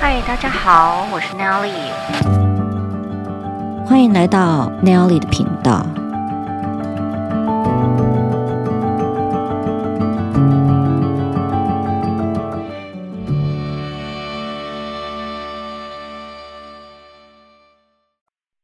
嗨，大家好，我是 Nelly，欢迎来到 Nelly 的频道。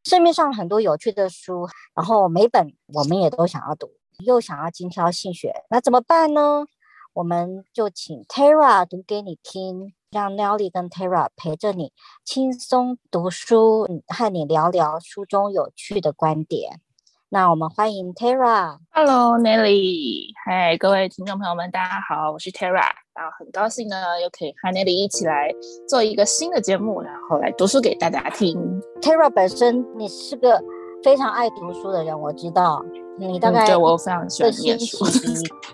市面上很多有趣的书，然后每本我们也都想要读，又想要精挑细选，那怎么办呢？我们就请 Tara 读给你听，让 Nelly 跟 Tara 陪着你轻松读书，和你聊聊书中有趣的观点。那我们欢迎 Tara。Hello Nelly，嗨，各位听众朋友们，大家好，我是 Tara，然后很高兴呢，又可以和 Nelly 一起来做一个新的节目，然后来读书给大家听。Tara 本身你是个非常爱读书的人，我知道。你大概、嗯、对我非常喜欢念书，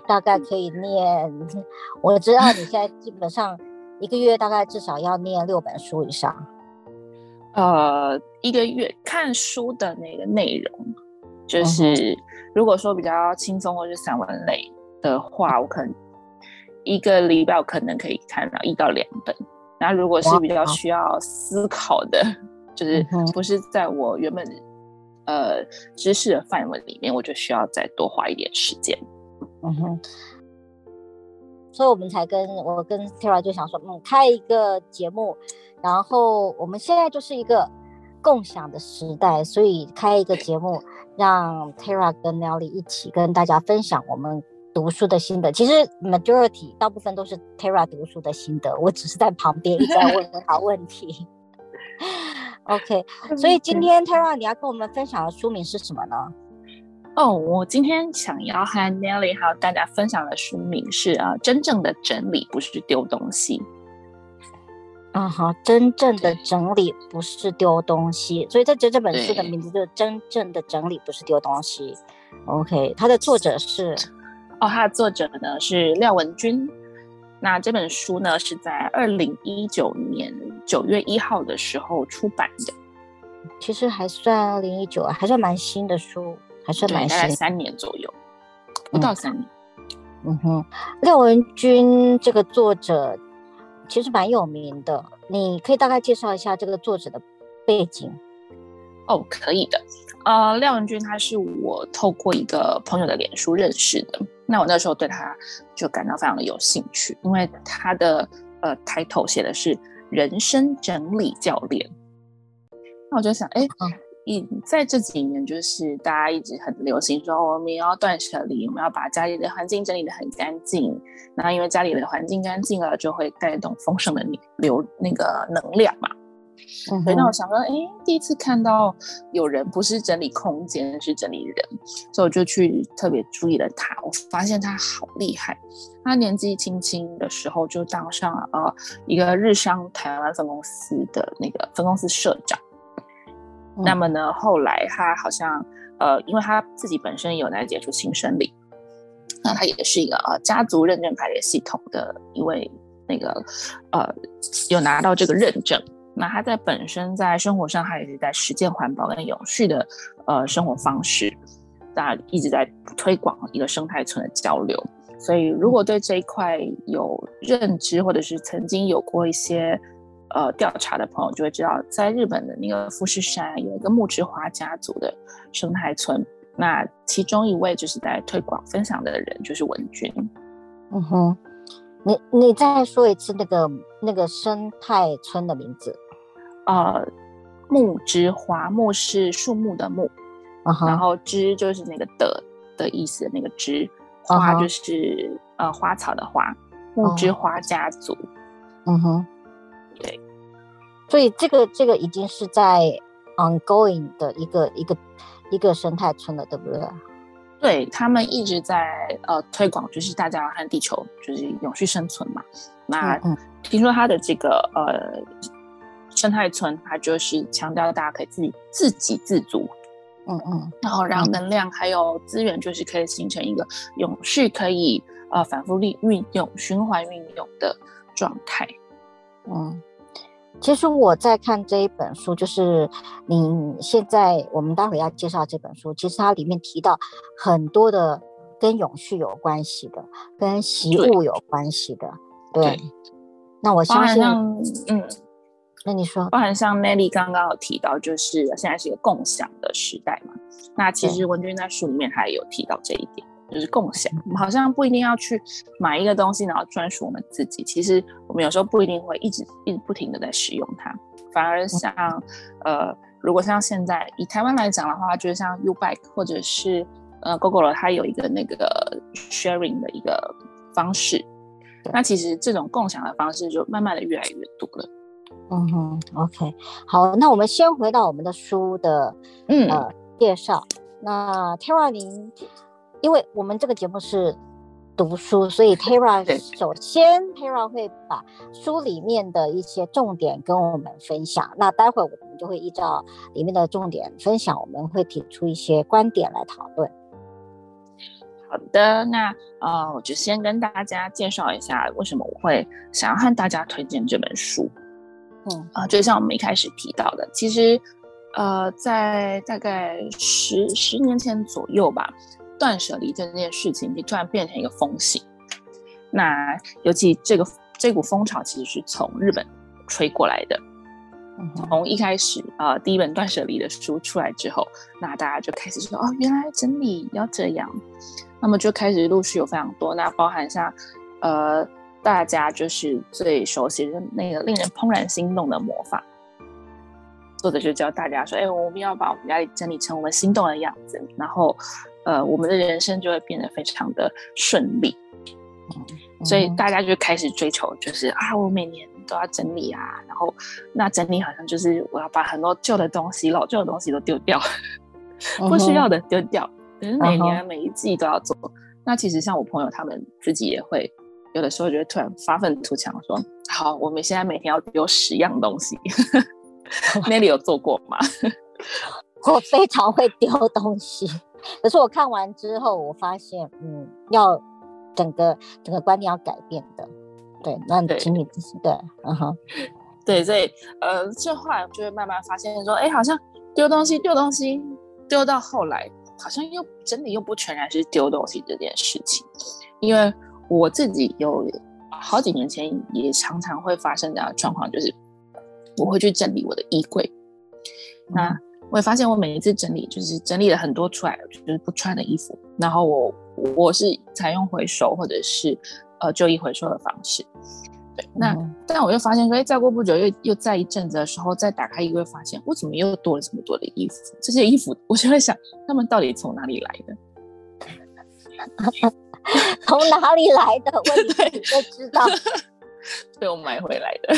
大概可以念。我知道你现在基本上一个月大概至少要念六本书以上。呃，一个月看书的那个内容，就是如果说比较轻松或是散文类的话，我可能一个礼拜我可能可以看到一到两本。那如果是比较需要思考的，就是不是在我原本。呃，知识的范围里面，我就需要再多花一点时间。嗯哼，所以我们才跟我跟 Tara 就想说，嗯，开一个节目，然后我们现在就是一个共享的时代，所以开一个节目，让 Tara 跟 Nelly 一起跟大家分享我们读书的心得。其实 majority 大部分都是 Tara 读书的心得，我只是在旁边一直在问很 好问题。OK，所以今天 Tara 你要跟我们分享的书名是什么呢？哦，我今天想要和 Nelly 还有大家分享的书名是啊，真正的整理不是丢东西。啊哈，真正的整理不是丢东西，所以这这这本书的名字就是真正的整理不是丢东西。OK，它的作者是哦，它的作者呢是廖文君。那这本书呢是在二零一九年九月一号的时候出版的，其实还算二零一九啊，还算蛮新的书，还算蛮新，大概三年左右，不到三年。嗯，嗯哼，廖文君这个作者其实蛮有名的，你可以大概介绍一下这个作者的背景？哦，可以的。呃，廖文君他是我透过一个朋友的脸书认识的。那我那时候对他就感到非常的有兴趣，因为他的呃抬头写的是人生整理教练。那我就想，哎，嗯，在这几年，就是大家一直很流行说，我们要断舍离，我们要把家里的环境整理的很干净。那因为家里的环境干净了，就会带动丰盛的流那个能量嘛。嗯、所以那我想说，哎，第一次看到有人不是整理空间，是整理人，所以我就去特别注意了他。我发现他好厉害，他年纪轻轻的时候就当上了呃一个日商台湾分公司的那个分公司社长。嗯、那么呢，后来他好像呃，因为他自己本身有在接触新生理，那他也是一个呃家族认证排列系统的一位那个呃有拿到这个认证。那他在本身在生活上，他也是在实践环保跟永续的呃生活方式，大家一直在推广一个生态村的交流。所以，如果对这一块有认知，或者是曾经有过一些呃调查的朋友，就会知道，在日本的那个富士山有一个木之花家族的生态村。那其中一位就是在推广分享的人，就是文君。嗯哼。你你再说一次那个那个生态村的名字，呃，木之花，木是树木的木，uh huh. 然后之就是那个的的意思那个之，花就是、uh huh. 呃花草的花，木之花家族，嗯哼、uh，huh. 对，所以这个这个已经是在 ongoing 的一个一个一个生态村了，对不对？对，他们一直在呃推广，就是大家和地球就是永续生存嘛。那听说他的这个呃生态村，它就是强调大家可以自己自给自足，嗯嗯，然后让能量还有资源就是可以形成一个永续可以呃反复利运用、循环运用的状态，嗯。其实我在看这一本书，就是你现在我们待会要介绍这本书，其实它里面提到很多的跟永续有关系的，跟习物有关系的，对。对，那我相信，嗯，那你说，包含像 Nelly 刚刚有提到，就是现在是一个共享的时代嘛。那其实文君在书里面还有提到这一点，就是共享，我们好像不一定要去买一个东西，然后专属我们自己。其实我们有时候不一定会一直一直不停的在使用它，反而像呃，如果像现在以台湾来讲的话，就是像 YouBike 或者是呃 Gogoro，它有一个那个 sharing 的一个方式。那其实这种共享的方式就慢慢的越来越多了。嗯哼，OK，好，那我们先回到我们的书的嗯呃介绍。那 Tara 您，因为我们这个节目是读书，所以 Tara 首先 Tara 会把书里面的一些重点跟我们分享。那待会儿我们就会依照里面的重点分享，我们会提出一些观点来讨论。好的，那呃，我就先跟大家介绍一下为什么我会想要和大家推荐这本书。嗯啊、呃，就像我们一开始提到的，其实呃，在大概十十年前左右吧，断舍离这件事情就突然变成一个风行。那尤其这个这股风潮其实是从日本吹过来的。从一开始啊、呃，第一本断舍离的书出来之后，那大家就开始说哦，原来整理要这样。那么就开始陆续有非常多，那包含像，呃，大家就是最熟悉的那个令人怦然心动的魔法，作者就教大家说，哎，我们要把我们家里整理成我们心动的样子，然后，呃，我们的人生就会变得非常的顺利。嗯、所以大家就开始追求，就是啊，我每年都要整理啊，然后那整理好像就是我要把很多旧的东西、老旧的东西都丢掉，不需要的丢掉。可是每年每一季都要做，uh. 那其实像我朋友他们自己也会有的时候就会突然发愤图强说：“好，我们现在每天要丢十样东西。” Nelly 有做过吗？我非常会丢东西，可是我看完之后，我发现，嗯，要整个整个观念要改变的。对，那请你自己对，嗯哼，对，所以呃，这后来就会慢慢发现说，哎，好像丢东西丢东西丢到后来。好像又真的又不全然是丢东西这件事情，因为我自己有好几年前也常常会发生这样的状况，就是我会去整理我的衣柜，嗯，那我也发现我每一次整理就是整理了很多出来就是不穿的衣服，然后我我是采用回收或者是呃旧衣回收的方式。对，那、嗯、但我又发现说，哎，再过不久又又在一阵子的时候，再打开衣柜，发现我怎么又多了这么多的衣服？这些衣服，我就会想，他们到底从哪里来的？从哪里来的？问你 都知道，被我买回来的。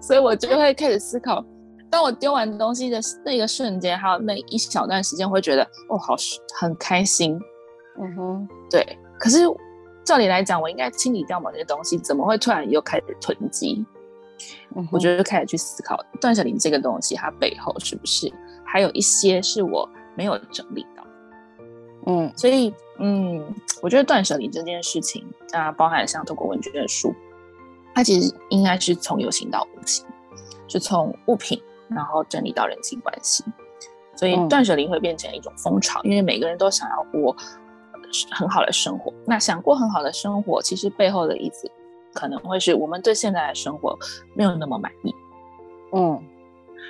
所以我就会开始思考，当我丢完东西的那个瞬间，还有那一小段时间，会觉得哦，好很开心。嗯哼，对。可是。照理来讲，我应该清理掉某些东西，怎么会突然又开始囤积？嗯，我就开始去思考断舍离这个东西，它背后是不是还有一些是我没有整理到？嗯，所以嗯，我觉得断舍离这件事情啊，包含像透过文君的书，它其实应该是从有形到无形，是从物品然后整理到人际关系，所以断舍离会变成一种风潮，因为每个人都想要过。很好的生活，那想过很好的生活，其实背后的意思可能会是我们对现在的生活没有那么满意，嗯，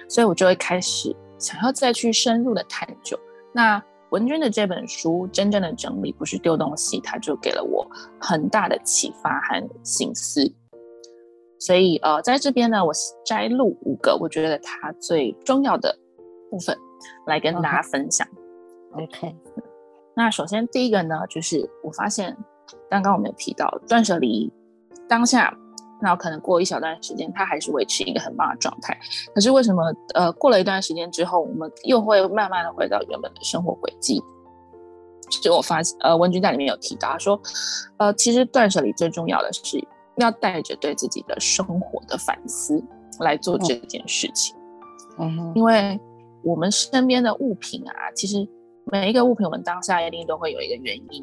所以我就会开始想要再去深入的探究。那文君的这本书真正的整理不是丢东西，它就给了我很大的启发和心思。所以呃，在这边呢，我摘录五个我觉得它最重要的部分来跟大家分享。Uh-huh. OK。那首先第一个呢，就是我发现刚刚我们有提到断舍离当下，那可能过一小段时间，它还是维持一个很棒的状态。可是为什么呃过了一段时间之后，我们又会慢慢的回到原本的生活轨迹？就我发现呃文君在里面有提到说，呃其实断舍离最重要的是要带着对自己的生活的反思来做这件事情。嗯哼，因为我们身边的物品啊，其实。每一个物品，我们当下一定都会有一个原因，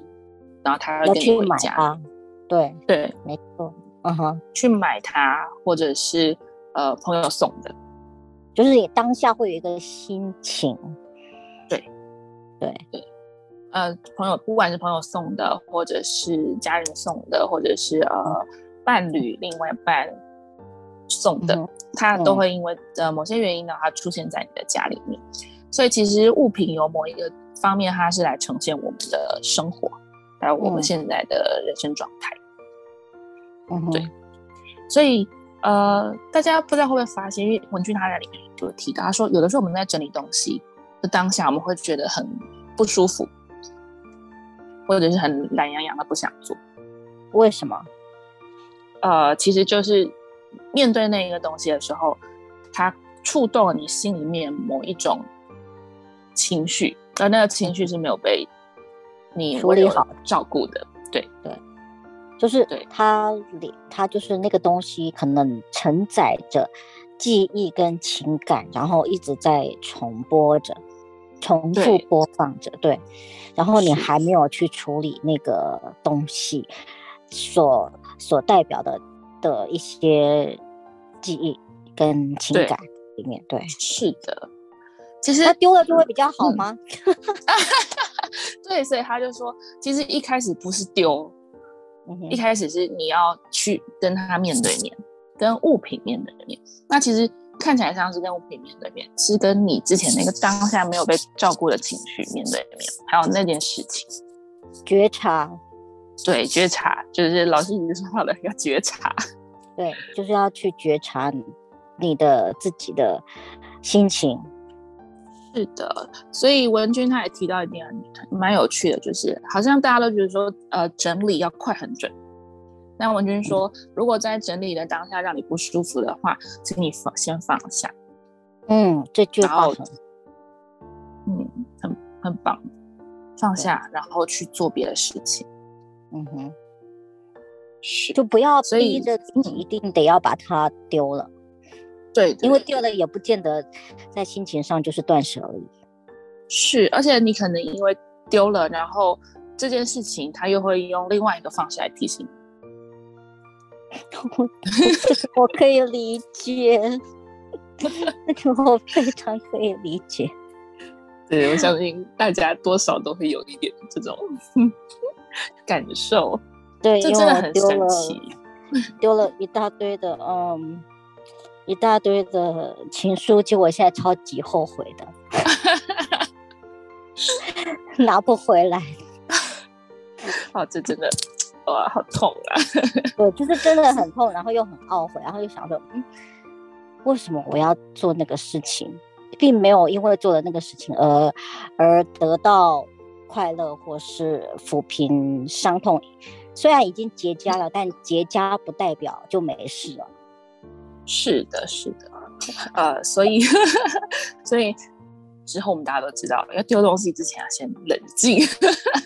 然后他要跟你回家。啊、对对，没错，嗯哼，去买它，或者是呃朋友送的，就是你当下会有一个心情。对对对，呃，朋友不管是朋友送的，或者是家人送的，或者是呃伴侣另外一半送的，嗯、它都会因为呃某些原因呢，它出现在你的家里面。所以其实物品有某一个方面，它是来呈现我们的生活，还有我们现在的人生状态。嗯，对。所以呃，大家不知道会不会发现，因为文君他在里面就提到，他说有的时候我们在整理东西的当下，我们会觉得很不舒服，或者是很懒洋洋的不想做。为什么？呃，其实就是面对那一个东西的时候，它触动了你心里面某一种情绪，而那个情绪是没有被你处理好、照顾的。对对，就是对它里，它就是那个东西可能承载着记忆跟情感，然后一直在重播着、重复播放着。对，然后你还没有去处理那个东西。所所代表的的一些记忆跟情感里面，对，对是的。其实他丢了就会比较好吗？嗯、对，所以他就说，其实一开始不是丢，嗯、一开始是你要去跟他面对面，跟物品面对面。那其实看起来像是跟物品面对面，是跟你之前那个当下没有被照顾的情绪面对面，还有那件事情觉察。对，觉察就是老师已经说好了，要觉察。对，就是要去觉察你的自己的心情。是的，所以文君他也提到一点很蛮有趣的，就是好像大家都觉得说，呃，整理要快很准。那文君说，嗯、如果在整理的当下让你不舒服的话，请你放先放下。嗯，这句话很，嗯，很很棒，放下，然后去做别的事情。嗯哼，是，就不要逼着自己一定得要把它丢了，对，对，因为丢了也不见得在心情上就是断舍离。是，而且你可能因为丢了，然后这件事情他又会用另外一个方式来提醒你。我，我可以理解，这 个我非常可以理解。对，我相信大家多少都会有一点这种。感受，对，这真的很神奇，丢了一大堆的，嗯，一大堆的情书，就我现在超级后悔的，拿不回来。哦，这真的，哇，好痛啊！对，就是真的很痛，然后又很懊悔，然后又想说，嗯，为什么我要做那个事情，并没有因为做了那个事情而而得到。快乐或是抚平伤痛，虽然已经结痂了，但结痂不代表就没事了。是的，是的，呃，所以，所以之后我们大家都知道，要丢东西之前要先冷静，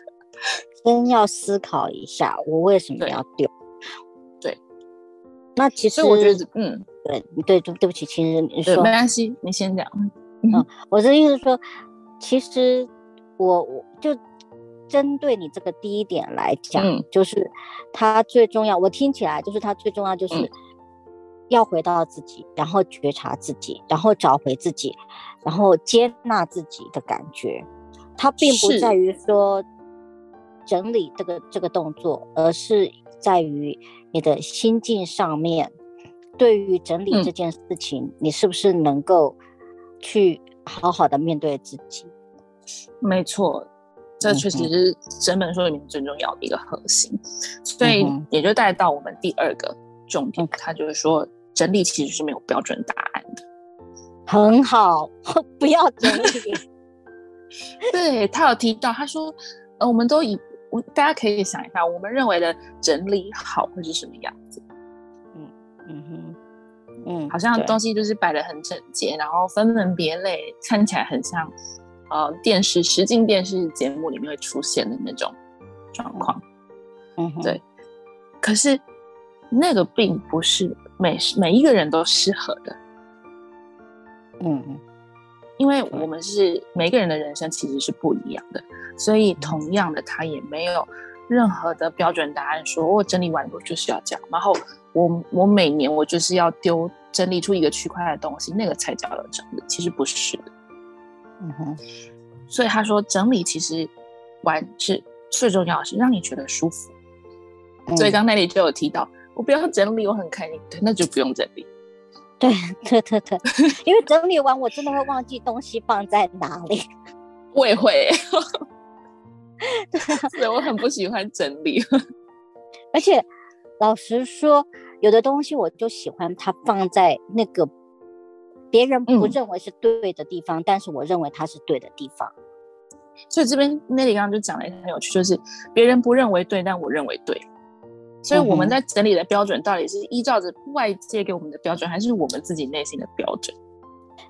先要思考一下，我为什么要丢？对，那其实我觉得，嗯，对，对，对，对不起，其实你说没关系，你先讲。嗯，我的意思是说，其实。我我就针对你这个第一点来讲，嗯、就是他最重要。我听起来就是他最重要，就是要回到自己，嗯、然后觉察自己，然后找回自己，然后接纳自己的感觉。它并不在于说整理这个这个动作，而是在于你的心境上面。对于整理这件事情，嗯、你是不是能够去好好的面对自己？没错，这确实是整本书里面最重要的一个核心，嗯、所以也就带到我们第二个重点，他、嗯、就是说整理其实是没有标准答案的。很好，不要整理。对，他有提到，他说，呃，我们都以我大家可以想一下，我们认为的整理好会是什么样子？嗯嗯哼，嗯，好像东西就是摆的很整洁，然后分门别类，看起来很像。呃，电视实境电视节目里面会出现的那种状况，嗯，对。可是那个并不是每每一个人都适合的，嗯嗯，因为我们是每个人的人生其实是不一样的，所以同样的，他也没有任何的标准答案，说我整理完我就是要这样，然后我我每年我就是要丢整理出一个区块的东西，那个才叫做整理，其实不是的。嗯哼，所以他说整理其实完是最重要的是让你觉得舒服。嗯、所以刚才你就有提到，我不要整理，我很开心，对，那就不用整理。对对对对，因为整理完我真的会忘记东西放在哪里。我也会，所以我很不喜欢整理。而且老实说，有的东西我就喜欢它放在那个别人不认为是对的地方，嗯、但是我认为它是对的地方。所以这边 Nelly 刚刚就讲了一个很有趣，就是别人不认为对，但我认为对。所以我们在整理的标准到底是依照着外界给我们的标准，还是我们自己内心的标准？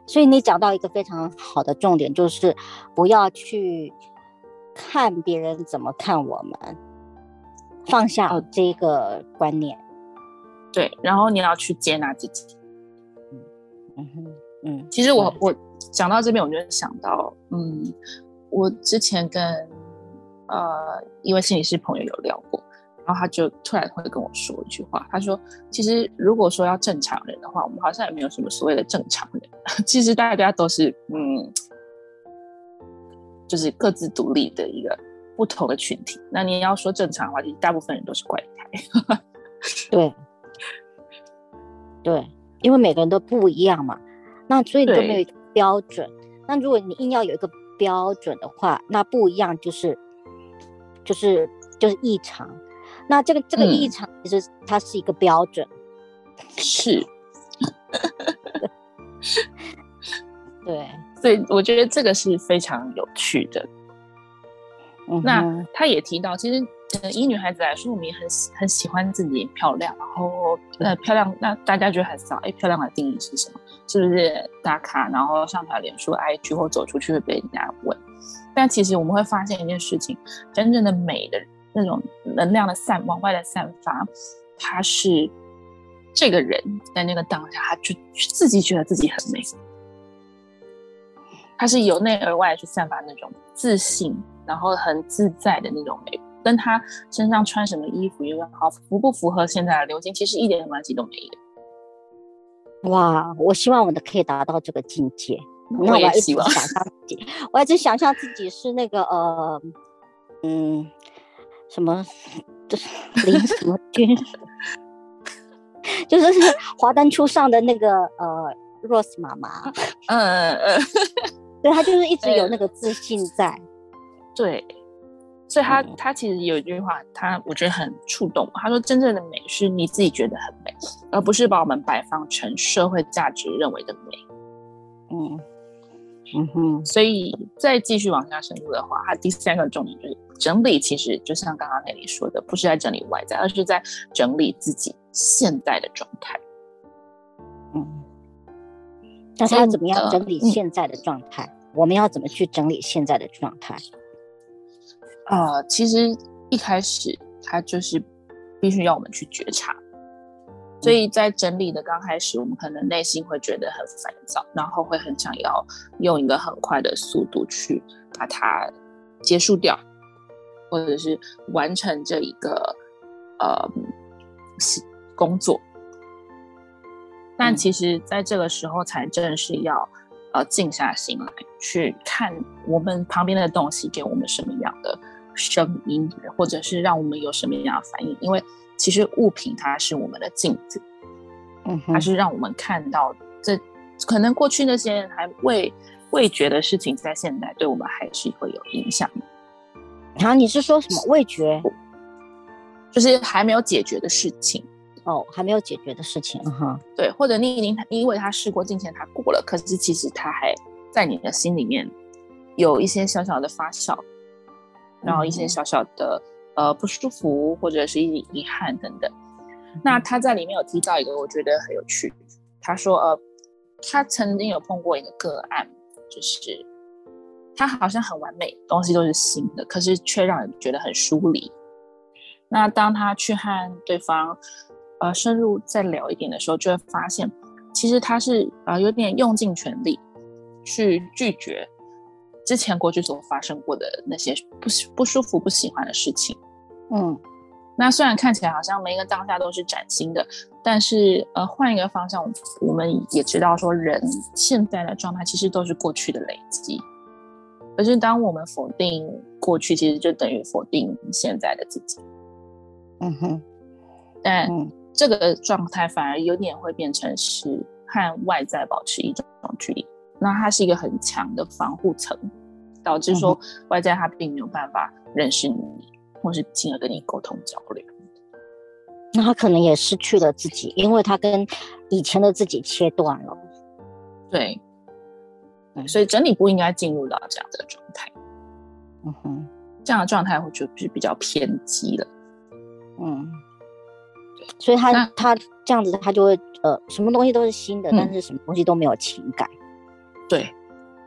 所以你讲到一个非常好的重点，就是不要去看别人怎么看我们，放下这个观念。对，然后你要去接纳自己。嗯。其实我我讲到这边，我就想到，嗯，我之前跟呃一位心理师朋友有聊过。然后他就突然会跟我说一句话，他说：“其实如果说要正常人的话，我们好像也没有什么所谓的正常人。其实大家都是嗯，就是各自独立的一个不同的群体。那你要说正常的话，其实大部分人都是怪胎。对，对，因为每个人都不一样嘛。那所以都没有一个标准。那如果你硬要有一个标准的话，那不一样就是就是就是异常。”那这个这个异常其实它是一个标准，嗯、是，对，所以我觉得这个是非常有趣的。嗯、那他也提到，其实以女孩子来说，我们也很很喜欢自己漂亮，然后呃漂亮，那大家觉得很骚，哎，漂亮的定义是什么？是不是打卡，然后上传脸书、IG 或走出去会被人家问？但其实我们会发现一件事情，真正的美的。那种能量的散往外的散发，它是这个人在那个当下，他就自己觉得自己很美，他是由内而外去散发那种自信，然后很自在的那种美，跟他身上穿什么衣服，又好符不符合现在的流行，其实一点关系都没有。哇，我希望我的可以达到这个境界。那我也希望。我想象自己，我一直想象自己是那个呃，嗯。什么？就是 林什么君，就是 华灯初上的那个呃，Rose 妈妈。嗯嗯嗯，对，她就是一直有那个自信在。对，所以他他其实有一句话，他我觉得很触动。他说：“真正的美是你自己觉得很美，而不是把我们摆放成社会价值认为的美。”嗯。嗯哼，所以再继续往下深入的话，它第三个重点就是整理。其实就像刚刚那里说的，不是在整理外在，而是在整理自己现在的状态。嗯，那他要怎么样整理现在的状态？嗯、我们要怎么去整理现在的状态？啊、呃，其实一开始他就是必须要我们去觉察。所以在整理的刚开始，我们可能内心会觉得很烦躁，然后会很想要用一个很快的速度去把它结束掉，或者是完成这一个呃工作。但其实，在这个时候才正是要呃静下心来，去看我们旁边的东西给我们什么样的声音，或者是让我们有什么样的反应，因为。其实物品它是我们的镜子，嗯，它是让我们看到这可能过去那些人还未未觉的事情，在现在对我们还是会有影响的。然后你是说什么味觉？就是还没有解决的事情哦，还没有解决的事情哈。对，或者你已经因为他事过境迁，他过了，可是其实他还在你的心里面有一些小小的发酵，然后一些小小的。呃，不舒服或者是一遗憾等等。那他在里面有提到一个，我觉得很有趣。他说，呃，他曾经有碰过一个个案，就是他好像很完美，东西都是新的，可是却让人觉得很疏离。那当他去和对方呃深入再聊一点的时候，就会发现，其实他是呃有点用尽全力去拒绝之前过去所发生过的那些不不舒服、不喜欢的事情。嗯，那虽然看起来好像每一个当下都是崭新的，但是呃，换一个方向，我们也知道说，人现在的状态其实都是过去的累积。可是当我们否定过去，其实就等于否定现在的自己。嗯哼，但这个状态反而有点会变成是和外在保持一种距离。那它是一个很强的防护层，导致说外在他并没有办法认识你，或是进而跟你沟通交流。那他可能也失去了自己，因为他跟以前的自己切断了。对，对，所以整理不应该进入到这样的状态。嗯哼，这样的状态会就是比较偏激了。嗯，对，所以他他这样子，他就会呃，什么东西都是新的，嗯，但是什么东西都没有情感。对，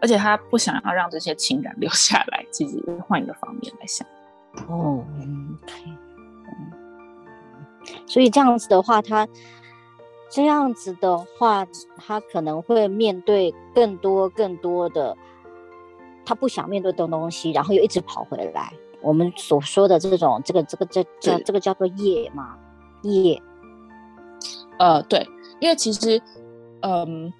而且他不想要让这些情感留下来。其实换一个方面来想。哦。所以这样子的话，他这样子的话，他可能会面对更多更多的他不想面对的东西，然后又一直跑回来。我们所说的这种，这个这个这这这个叫做业嘛，业。呃，对，因为其实，嗯，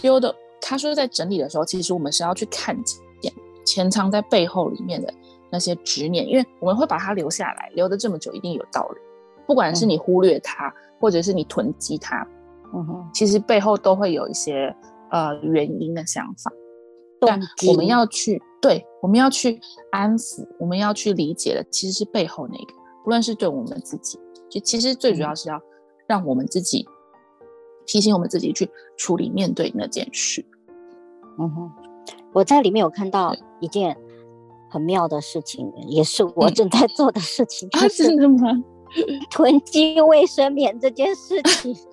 丢的他说在整理的时候，其实我们是要去看见潜藏在背后里面的那些执念，因为我们会把它留下来，留的这么久，一定有道理。不管是你忽略它，嗯、或者是你囤积它，嗯哼，其实背后都会有一些呃原因的想法。但我们要去对，我们要去安抚，我们要去理解的，其实是背后那个，不论是对我们自己，就其实最主要是要让我们自己、嗯、提醒我们自己去处理面对那件事。嗯哼，我在里面有看到一件很妙的事情，也是我正在做的事情。啊，真的吗？囤积卫生棉这件事情，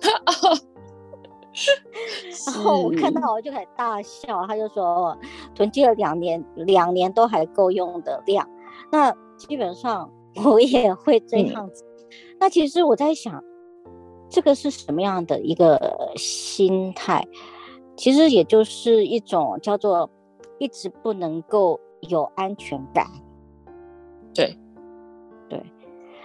然后我看到我就很大笑，他就说囤积了两年，两年都还够用的量。那基本上我也会这样子。嗯、那其实我在想，这个是什么样的一个心态？其实也就是一种叫做一直不能够有安全感。对。对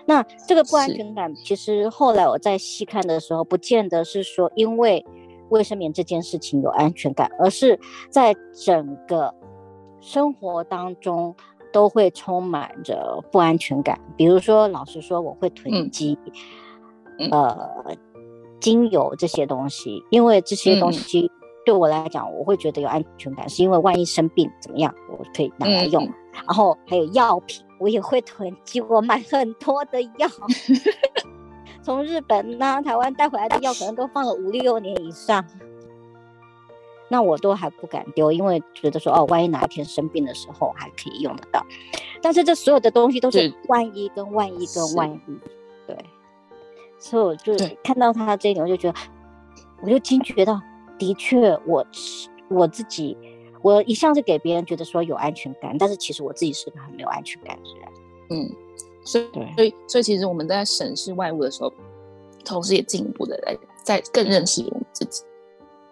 那这个不安全感，其实后来我在细看的时候，不见得是说因为卫生棉这件事情有安全感，而是在整个生活当中都会充满着不安全感。比如说，老实说，我会囤积、嗯、呃精油这些东西，因为这些东西对我来讲，我会觉得有安全感，是因为万一生病怎么样，我可以拿来用。嗯、然后还有药品。我也会囤积，我买很多的药，从日本呐、啊、台湾带回来的药，可能都放了五六年以上，那我都还不敢丢，因为觉得说哦，万一哪一天生病的时候还可以用得到。但是这所有的东西都是万一跟万一跟万一，对，所以我就看到他这一点，我就觉得，我就惊觉到，的确，我我自己。我一向是给别人觉得说有安全感，但是其实我自己是个很没有安全感的人。嗯，所以，所以所以其实我们在审视外物的时候，同时也进一步的来在更认识我们自己。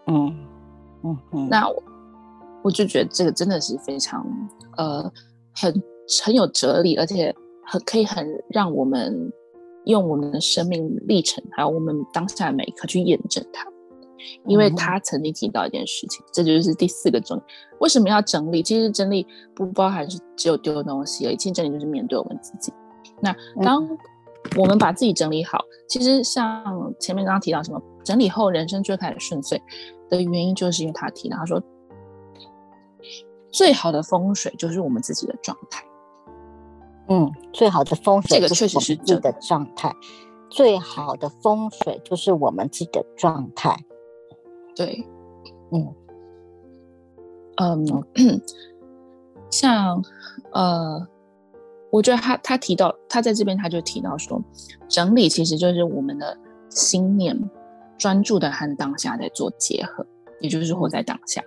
嗯嗯嗯。那我我就觉得这个真的是非常呃很很有哲理，而且很可以很让我们用我们的生命历程，还有我们当下的每一刻去验证它。因为他曾经提到一件事情，这就是第四个重点。为什么要整理？其实整理不包含是只有丢东西而已，其实整理就是面对我们自己。那当我们把自己整理好，其实像前面刚刚提到什么，整理后人生就开始顺遂的原因，就是因为他提到他说，最好的风水就是我们自己的状态。嗯，最好的风水，这个确实是自己的状态。最好的风水就是我们自己的状态。对，嗯，嗯，像呃，我觉得他他提到他在这边他就提到说，整理其实就是我们的心念专注的和当下在做结合，也就是活在当下。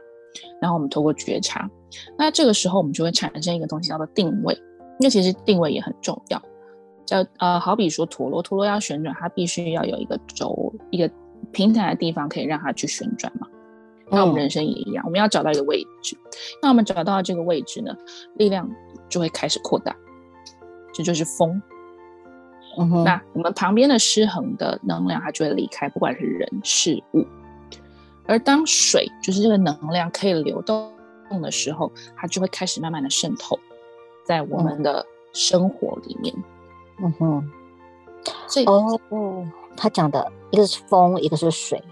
然后我们透过觉察，那这个时候我们就会产生一个东西叫做定位，因为其实定位也很重要。叫呃，好比说陀螺，陀螺要旋转，它必须要有一个轴，一个。平坦的地方可以让它去旋转嘛？那我们人生也一样，嗯、我们要找到一个位置。那我们找到这个位置呢，力量就会开始扩大，这就是风。嗯哼。那我们旁边的失衡的能量，它就会离开，不管是人事物。而当水，就是这个能量可以流动的时候，它就会开始慢慢的渗透在我们的生活里面。嗯哼。所以哦。他讲的一个是风，一个是水，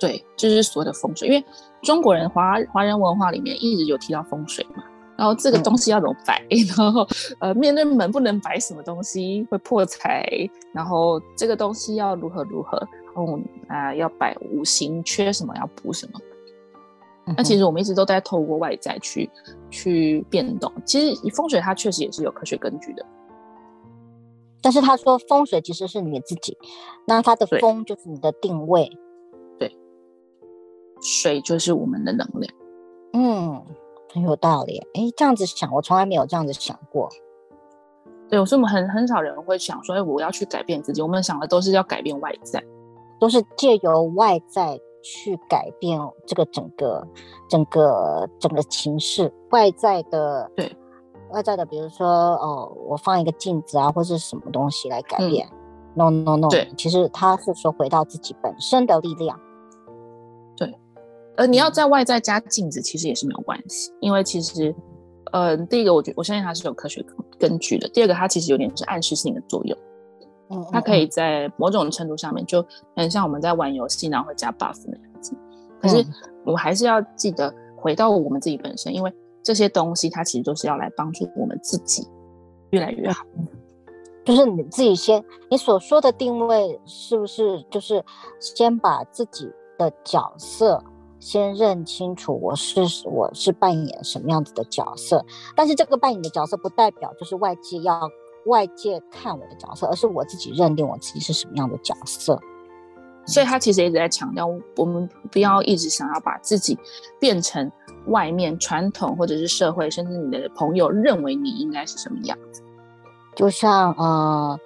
对，就是所谓的风水，因为中国人华华人文化里面一直有提到风水嘛。然后这个东西要怎么摆？嗯、然后呃，面对门不能摆什么东西会破财？然后这个东西要如何如何？然后啊、呃，要摆五行缺什么要补什么？那、嗯、其实我们一直都在透过外在去去变动。其实风水它确实也是有科学根据的。但是他说风水其实是你自己，那它的风就是你的定位，对，对，水就是我们的能量，嗯。很有道理，哎，这样子想，我从来没有这样子想过。对，所以我们很很少人会想说，哎，我要去改变自己。我们想的都是要改变外在，都是借由外在去改变这个整个、整个、整个情势。外在的，对，外在的，比如说，哦，我放一个镜子啊，或是什么东西来改变。嗯、no no no，对，其实他是说回到自己本身的力量。对呃，你要在外在加镜子，其实也是没有关系，因为其实，呃，第一个，我觉我相信它是有科学根据的。第二个，它其实有点是暗示性的作用，嗯，它可以在某种程度上面，就很像我们在玩游戏，然后会加 buff 那样子。可是，我还是要记得回到我们自己本身，因为这些东西它其实都是要来帮助我们自己越来越好。就是你自己先，你所说的定位是不是就是先把自己的角色？先认清楚我是我是扮演什么样子的角色，但是这个扮演的角色不代表就是外界要外界看我的角色，而是我自己认定我自己是什么样的角色。所以他其实一直在强调，我们不要一直想要把自己变成外面传统或者是社会，甚至你的朋友认为你应该是什么样子。就像呃，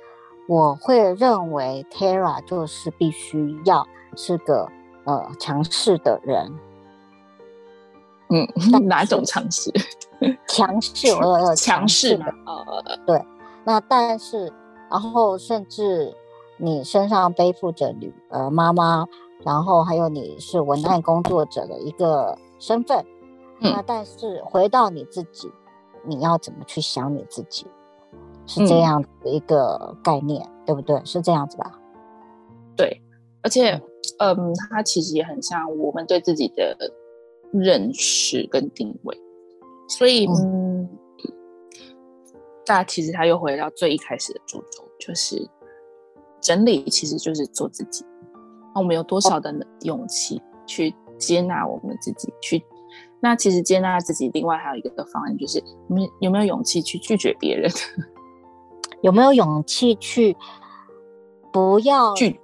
我会认为 Tara 就是必须要是个。呃，强势的人，嗯，哪种强势？强势，呃，强势的，呃，对。那但是，然后甚至你身上背负着女儿、妈妈，然后还有你是文案工作者的一个身份，嗯、那但是回到你自己，你要怎么去想你自己？是这样的一个概念，嗯、对不对？是这样子吧？对，而且。嗯，它其实也很像我们对自己的认识跟定位，所以嗯，大家其实他又回到最一开始的主轴，就是整理，其实就是做自己。那我们有多少的勇气去接纳我们自己？去那其实接纳自己，另外还有一个方案，就是我们有没有勇气去拒绝别人？有没有勇气去不要拒？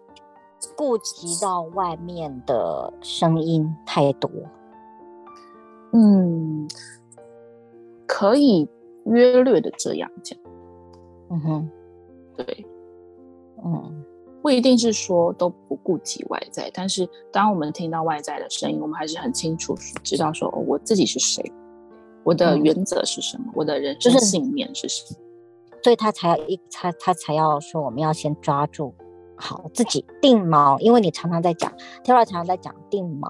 顾及到外面的声音太多，嗯，可以约略的这样讲，嗯哼，对，嗯，不一定是说都不顾及外在，但是当我们听到外在的声音，我们还是很清楚知道说，哦，我自己是谁，我的原则是什么，嗯，我的人生信念是什么，所以他才要一他他才要说，我们要先抓住。好，自己定锚，因为你常常在讲，Tara 常常在讲定锚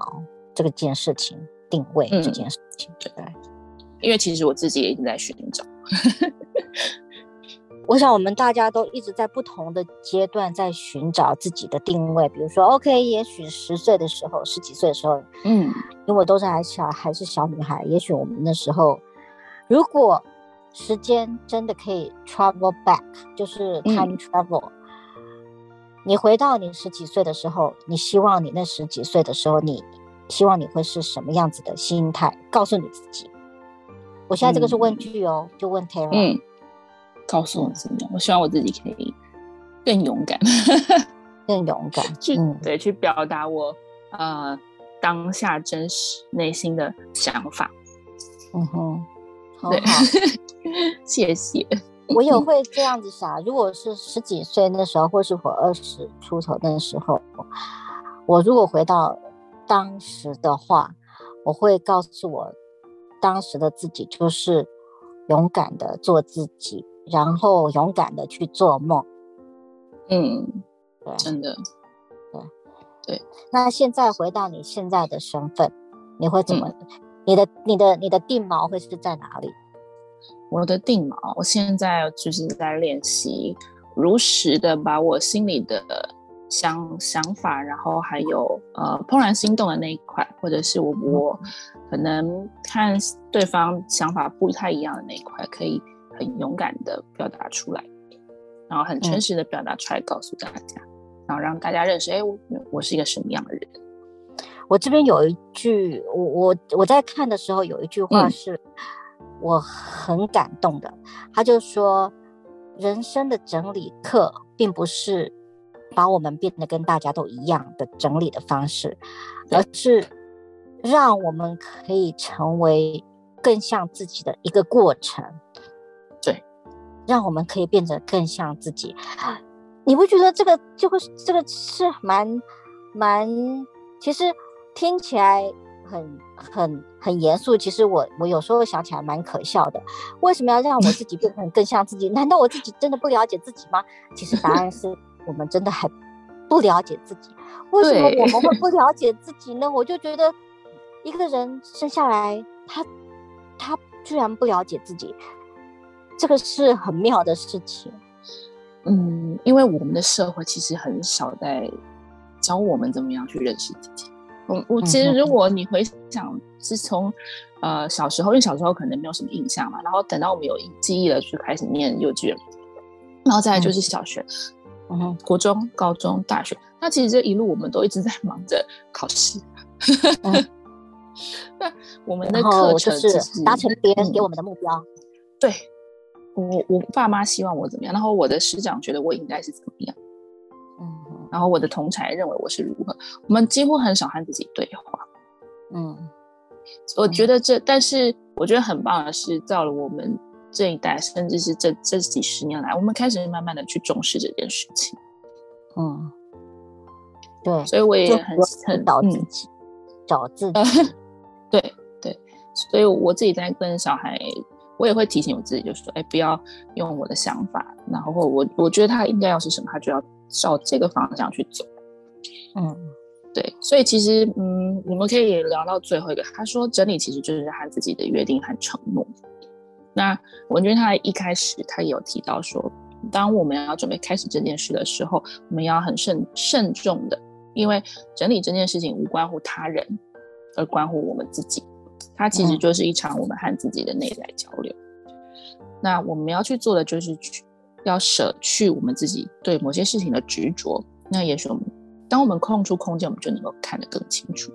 这个件事情，定位这件事情，对、嗯、因为其实我自己也一直在寻找。我想我们大家都一直在不同的阶段在寻找自己的定位，比如说，OK，也许十岁的时候，十几岁的时候，嗯，因为我都是还小，还是小女孩，也许我们那时候，如果时间真的可以 travel back，就是 time travel。嗯你回到你十几岁的时候，你希望你那十几岁的时候，你希望你会是什么样子的心态？告诉你自己。我现在这个是问句哦，嗯、就问 Tara。嗯，告诉我自己，我希望我自己可以更勇敢，更勇敢，去、嗯、对，去表达我呃当下真实内心的想法。嗯哼，好好对，谢谢。我也会这样子想，如果是十几岁那时候，或是我二十出头那时候，我如果回到当时的话，我会告诉我当时的自己，就是勇敢的做自己，然后勇敢的去做梦。嗯，对，真的，对，对。那现在回到你现在的身份，你会怎么？嗯、你的、你的、你的定锚会是在哪里？我的定锚，我现在就是在练习，如实的把我心里的想想法，然后还有呃怦然心动的那一块，或者是我我可能看对方想法不太一样的那一块，可以很勇敢的表达出来，然后很诚实的表达出来，告诉大家，嗯、然后让大家认识，哎，我我是一个什么样的人。我这边有一句，我我我在看的时候有一句话是我很感动的，嗯、他就说，人生的整理课并不是。把我们变得跟大家都一样的整理的方式，而是让我们可以成为更像自己的一个过程。对，让我们可以变得更像自己。你不觉得这个就会这个是蛮蛮？其实听起来很很很严肃。其实我我有时候想起来蛮可笑的。为什么要让我自己变成更像自己？难道我自己真的不了解自己吗？其实答案是。我们真的还不了解自己，为什么我们会不了解自己呢？我就觉得一个人生下来，他他居然不了解自己，这个是很妙的事情。嗯，因为我们的社会其实很少在教我们怎么样去认识自己。我我其实如果你回想，是从呃小时候，因为小时候可能没有什么印象嘛，然后等到我们有记忆了，就开始念幼稚园，然后再来就是小学。嗯嗯，国中、高中、大学，那其实这一路我们都一直在 忙着考试。我们的课程就是达成别人给我们的目标。嗯、对，我我爸妈希望我怎么样，然后我的师长觉得我应该是怎么样。嗯，然后我的同才认为我是如何，我们几乎很少和自己对话。嗯，我觉得这，但是我觉得很棒的是，到了我们。这一代，甚至是这这几十年来，我们开始慢慢的去重视这件事情。嗯，对，所以我也很很找自己，嗯、找自 己。对对，所以我自己在跟小孩，我也会提醒我自己，就是说，哎，不要用我的想法，然后我我觉得他应该要是什么，他就要照这个方向去走。嗯，对，所以其实，嗯，我们可以聊到最后一个，他说整理其实就是他自己的约定和承诺。那文君他一开始他也有提到说，当我们要准备开始这件事的时候，我们要很慎慎重的，因为整理这件事情无关乎他人，而关乎我们自己。它其实就是一场我们和自己的内在交流。嗯、那我们要去做的就是去要舍去我们自己对某些事情的执着。那也许我们当我们空出空间，我们就能够看得更清楚。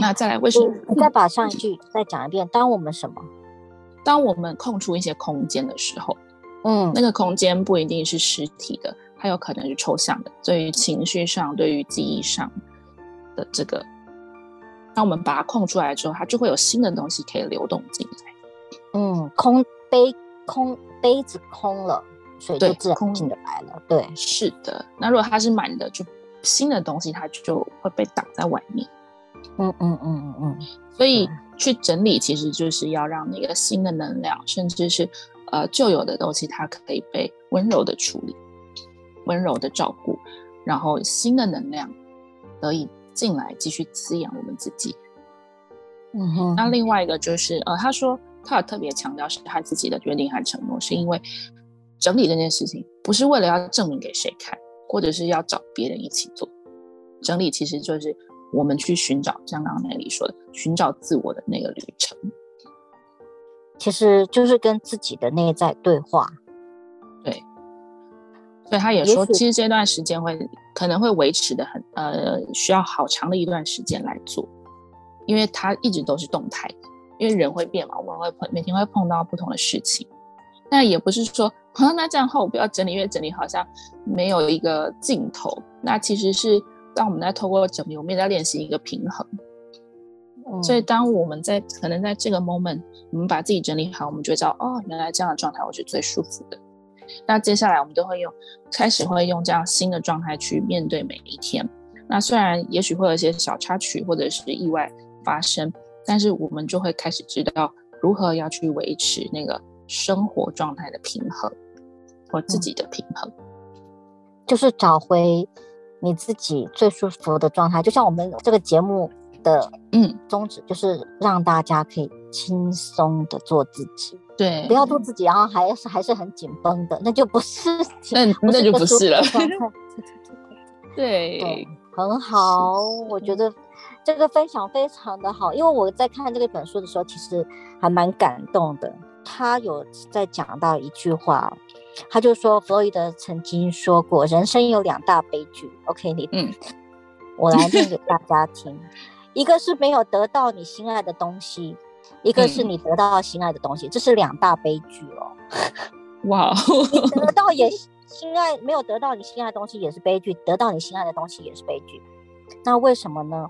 那再来，为什么？你再把上一句再讲一遍。当我们什么？当我们空出一些空间的时候，嗯，那个空间不一定是实体的，它有可能是抽象的。对于情绪上，对于记忆上的这个，当我们把它空出来之后，它就会有新的东西可以流动进来。嗯，空杯空杯子空了，水就自然进得来了。对，对是的。那如果它是满的，就新的东西它就会被挡在外面。嗯嗯嗯嗯嗯，所以。去整理，其实就是要让那个新的能量，甚至是呃旧有的东西，它可以被温柔的处理，温柔的照顾，然后新的能量得以进来，继续滋养我们自己。嗯哼。那另外一个就是呃，他说他有特别强调是他自己的决定和承诺，是因为整理这件事情不是为了要证明给谁看，或者是要找别人一起做，整理其实就是。我们去寻找，像刚刚那里说的，寻找自我的那个旅程，其实就是跟自己的内在对话。对，所以他也说，其实这段时间会可能会维持的很，呃，需要好长的一段时间来做，因为它一直都是动态的，因为人会变嘛，我们会碰，每天会碰到不同的事情。那也不是说，啊，那这样的话我不要整理，因为整理好像没有一个尽头。那其实是。当我们在透过整理，我们也在练习一个平衡。嗯、所以，当我们在可能在这个 moment，我们把自己整理好，我们就会知道，哦，原来这样的状态我是最舒服的。那接下来，我们都会用，开始会用这样新的状态去面对每一天。那虽然也许会有一些小插曲或者是意外发生，但是我们就会开始知道如何要去维持那个生活状态的平衡，或自己的平衡，嗯、就是找回。你自己最舒服的状态，就像我们这个节目的嗯宗旨，就是让大家可以轻松的做自己，对，不要做自己，然后还是还是很紧绷的，那就不是，那那就不是了。对，对，很好，我觉得这个分享非常的好，因为我在看这个本书的时候，其实还蛮感动的。他有在讲到一句话，他就说弗洛伊德曾经说过，人生有两大悲剧。OK，你嗯，我来念给大家 听。一个是没有得到你心爱的东西，一个是你得到心爱的东西，嗯、这是两大悲剧哦。哇，你得到也心爱，没有得到你心爱的东西也是悲剧，得到你心爱的东西也是悲剧。那为什么呢？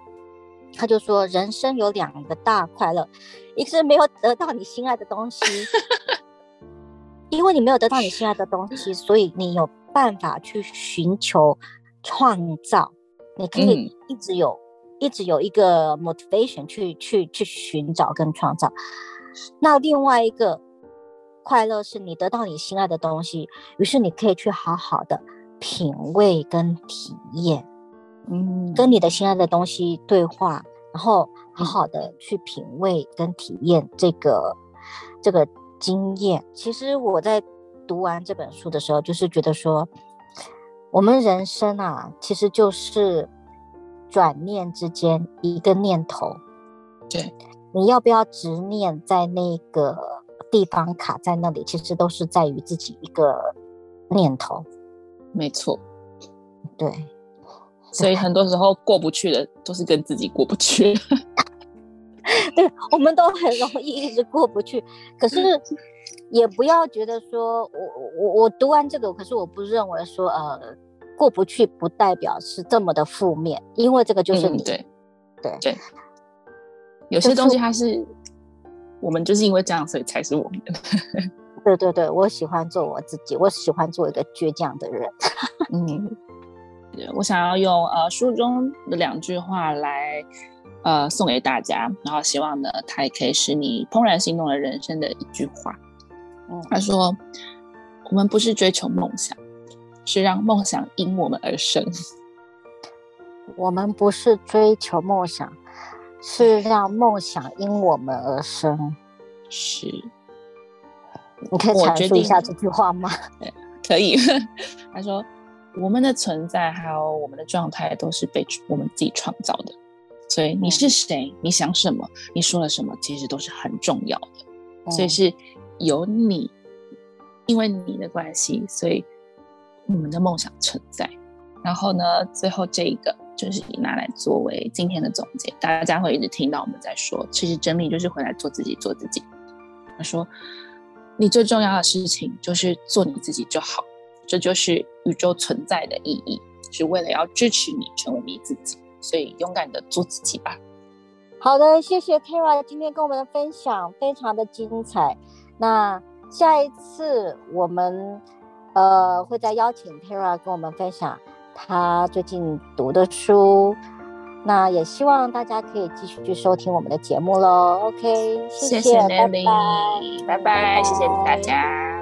他就说，人生有两个大快乐，一个是没有得到你心爱的东西，因为你没有得到你心爱的东西，所以你有办法去寻求创造，你可以一直有。嗯一直有一个 motivation 去去去寻找跟创造。那另外一个快乐是你得到你心爱的东西，于是你可以去好好的品味跟体验，嗯，跟你的心爱的东西对话，然后好好的去品味跟体验这个这个经验。其实我在读完这本书的时候，就是觉得说，我们人生啊，其实就是。转念之间，一个念头，对，你要不要执念在那个地方卡在那里？其实都是在于自己一个念头。没错，对，所以很多时候过不去的都是跟自己过不去。对，我们都很容易一直过不去。可是也不要觉得说我我我读完这个，可是我不认为说呃。过不去不代表是这么的负面，因为这个就是你、嗯、对对对，有些东西它是我们就是因为这样，所以才是我们。对对对，我喜欢做我自己，我喜欢做一个倔强的人。嗯，我想要用呃书中的两句话来呃送给大家，然后希望呢，它也可以使你怦然心动的人生的一句话。嗯，他说：“我们不是追求梦想。”是让梦想因我们而生。我们不是追求梦想，是让梦想因我们而生。是，你可以阐述一下这句话吗？可以。他说：“我们的存在还有我们的状态都是被我们自己创造的，所以你是谁，嗯、你想什么，你说了什么，其实都是很重要的。嗯、所以是有你，因为你的关系，所以。”我们的梦想存在，然后呢，最后这一个就是以拿来作为今天的总结。大家会一直听到我们在说，其实真理就是回来做自己，做自己。他说，你最重要的事情就是做你自己就好，这就是宇宙存在的意义，是为了要支持你成为你自己。所以勇敢的做自己吧。好的，谢谢 Kara 今天跟我们的分享，非常的精彩。那下一次我们。呃，会再邀请 Tara 跟我们分享他最近读的书，那也希望大家可以继续去收听我们的节目喽。OK，谢谢，谢谢拜拜，拜拜，谢谢大家。